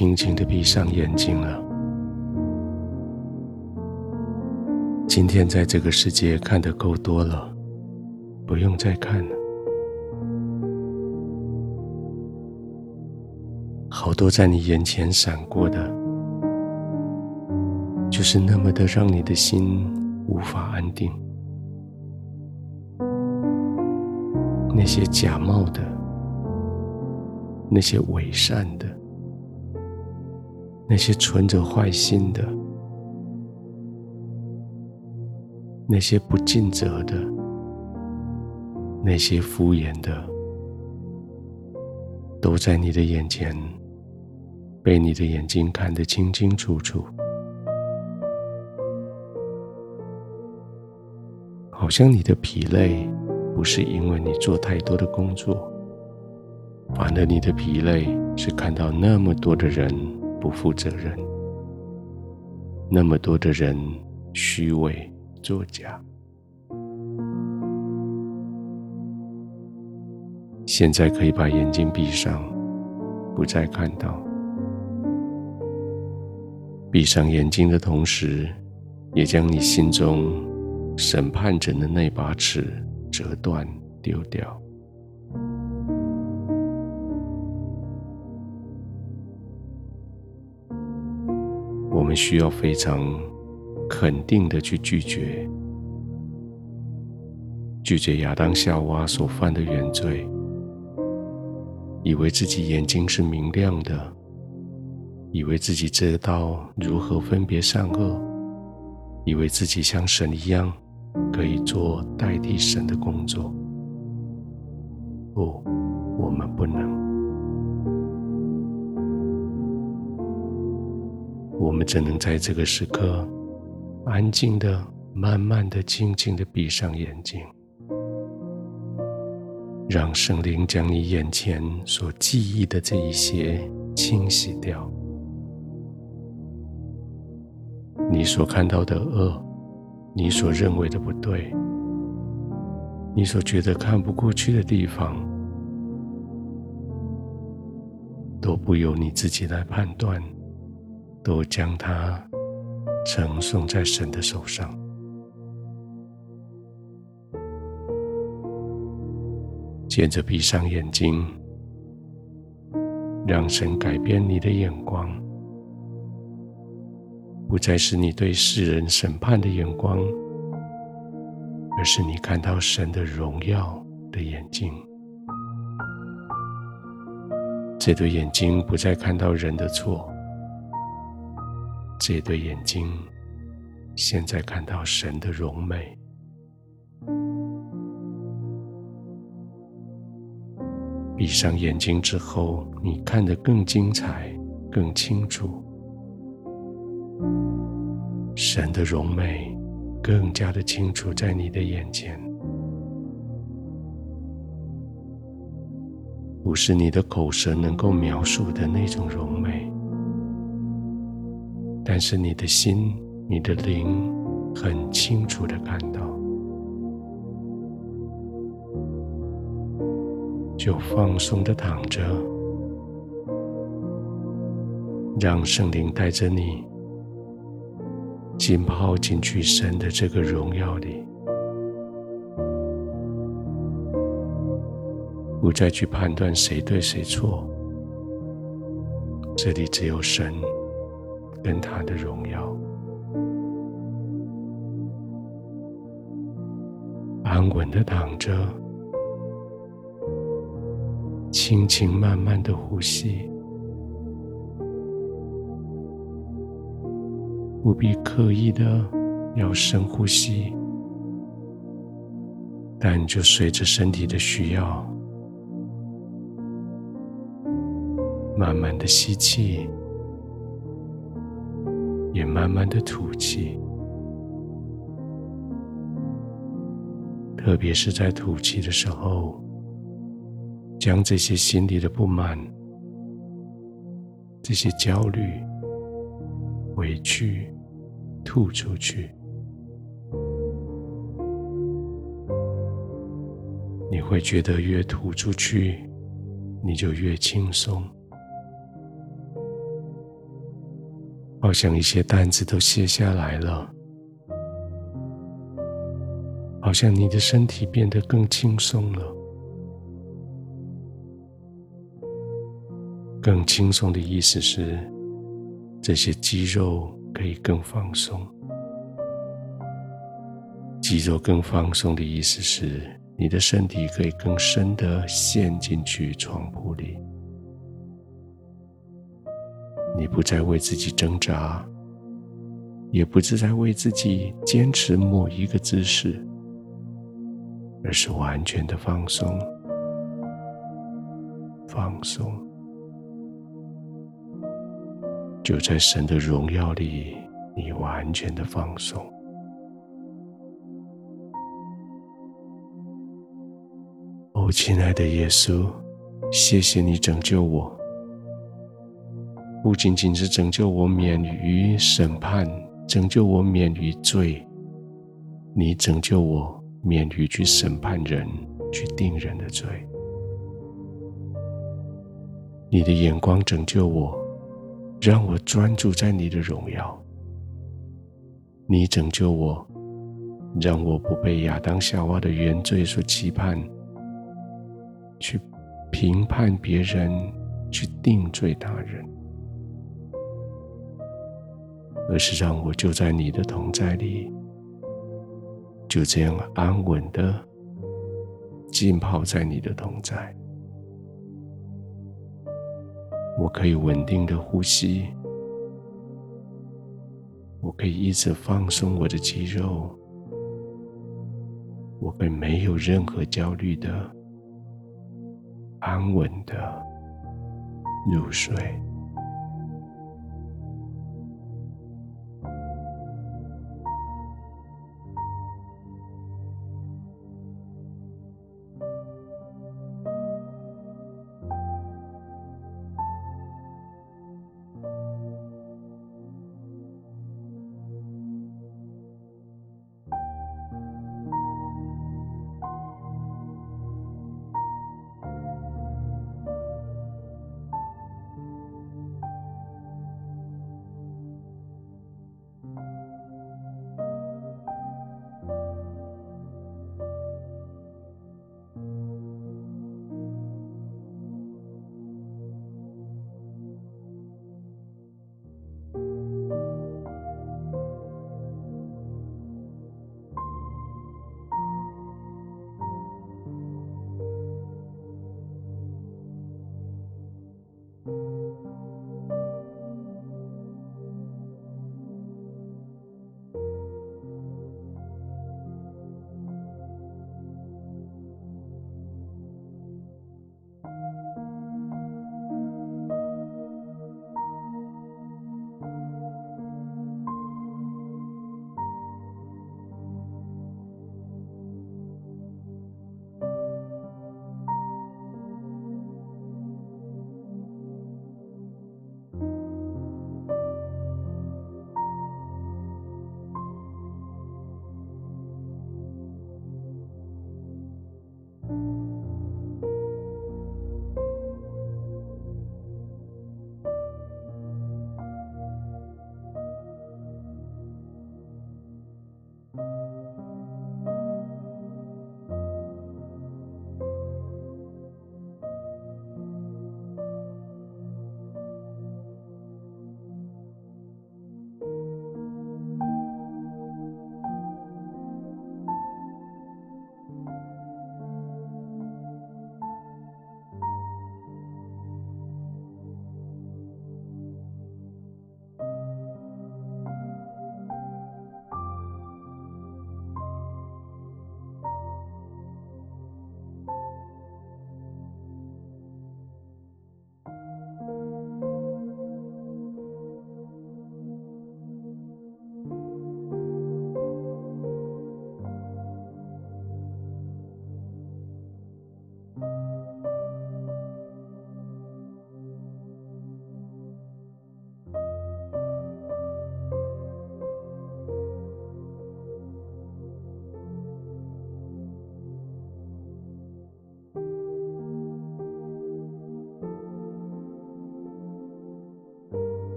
轻轻的闭上眼睛了。今天在这个世界看得够多了，不用再看了。好多在你眼前闪过的，就是那么的让你的心无法安定。那些假冒的，那些伪善的，那些存着坏心的，那些不尽责的，那些敷衍的，都在你的眼前，被你的眼睛看得清清楚楚，好像你的疲累。不是因为你做太多的工作，反而你的疲累是看到那么多的人不负责任，那么多的人虚伪作假。现在可以把眼睛闭上，不再看到。闭上眼睛的同时，也将你心中审判者的那把尺。折断，丢掉。我们需要非常肯定的去拒绝，拒绝亚当夏娃所犯的原罪，以为自己眼睛是明亮的，以为自己知道如何分别善恶，以为自己像神一样。可以做代替神的工作。不，我们不能。我们只能在这个时刻，安静的、慢慢的、静静的闭上眼睛，让圣灵将你眼前所记忆的这一些清洗掉。你所看到的恶。你所认为的不对，你所觉得看不过去的地方，都不由你自己来判断，都将它呈送在神的手上。接着闭上眼睛，让神改变你的眼光。不再是你对世人审判的眼光，而是你看到神的荣耀的眼睛。这对眼睛不再看到人的错，这对眼睛现在看到神的荣美。闭上眼睛之后，你看得更精彩、更清楚。神的荣美更加的清楚在你的眼前，不是你的口舌能够描述的那种荣美，但是你的心、你的灵很清楚的看到，就放松的躺着，让圣灵带着你。浸泡进去神的这个荣耀里，不再去判断谁对谁错。这里只有神跟他的荣耀，安稳的躺着，轻轻慢慢的呼吸。不必刻意的要深呼吸，但就随着身体的需要，慢慢的吸气，也慢慢的吐气。特别是在吐气的时候，将这些心里的不满、这些焦虑。委屈吐出去，你会觉得越吐出去，你就越轻松。好像一些担子都卸下来了，好像你的身体变得更轻松了。更轻松的意思是，这些肌肉可以更放松。肌肉更放松的意思是，你的身体可以更深的陷进去床铺里。你不再为自己挣扎，也不是在为自己坚持某一个姿势，而是完全的放松，放松。就在神的荣耀里，你完全的放松。哦，亲爱的耶稣，谢谢你拯救我。不仅仅是拯救我免于审判，拯救我免于罪，你拯救我免于去审判人、去定人的罪。你的眼光拯救我，让我专注在你的荣耀。你拯救我，让我不被亚当夏娃的原罪所期盼，去评判别人，去定罪他人。而是让我就在你的同在里，就这样安稳的浸泡在你的同在。我可以稳定的呼吸，我可以一直放松我的肌肉，我可以没有任何焦虑的安稳的入睡。